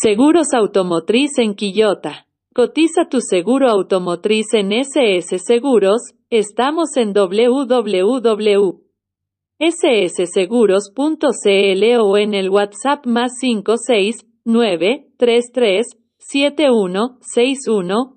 Seguros Automotriz en Quillota. Cotiza tu seguro automotriz en SS Seguros, estamos en www.ssseguros.cl o en el WhatsApp más 56 33 71 61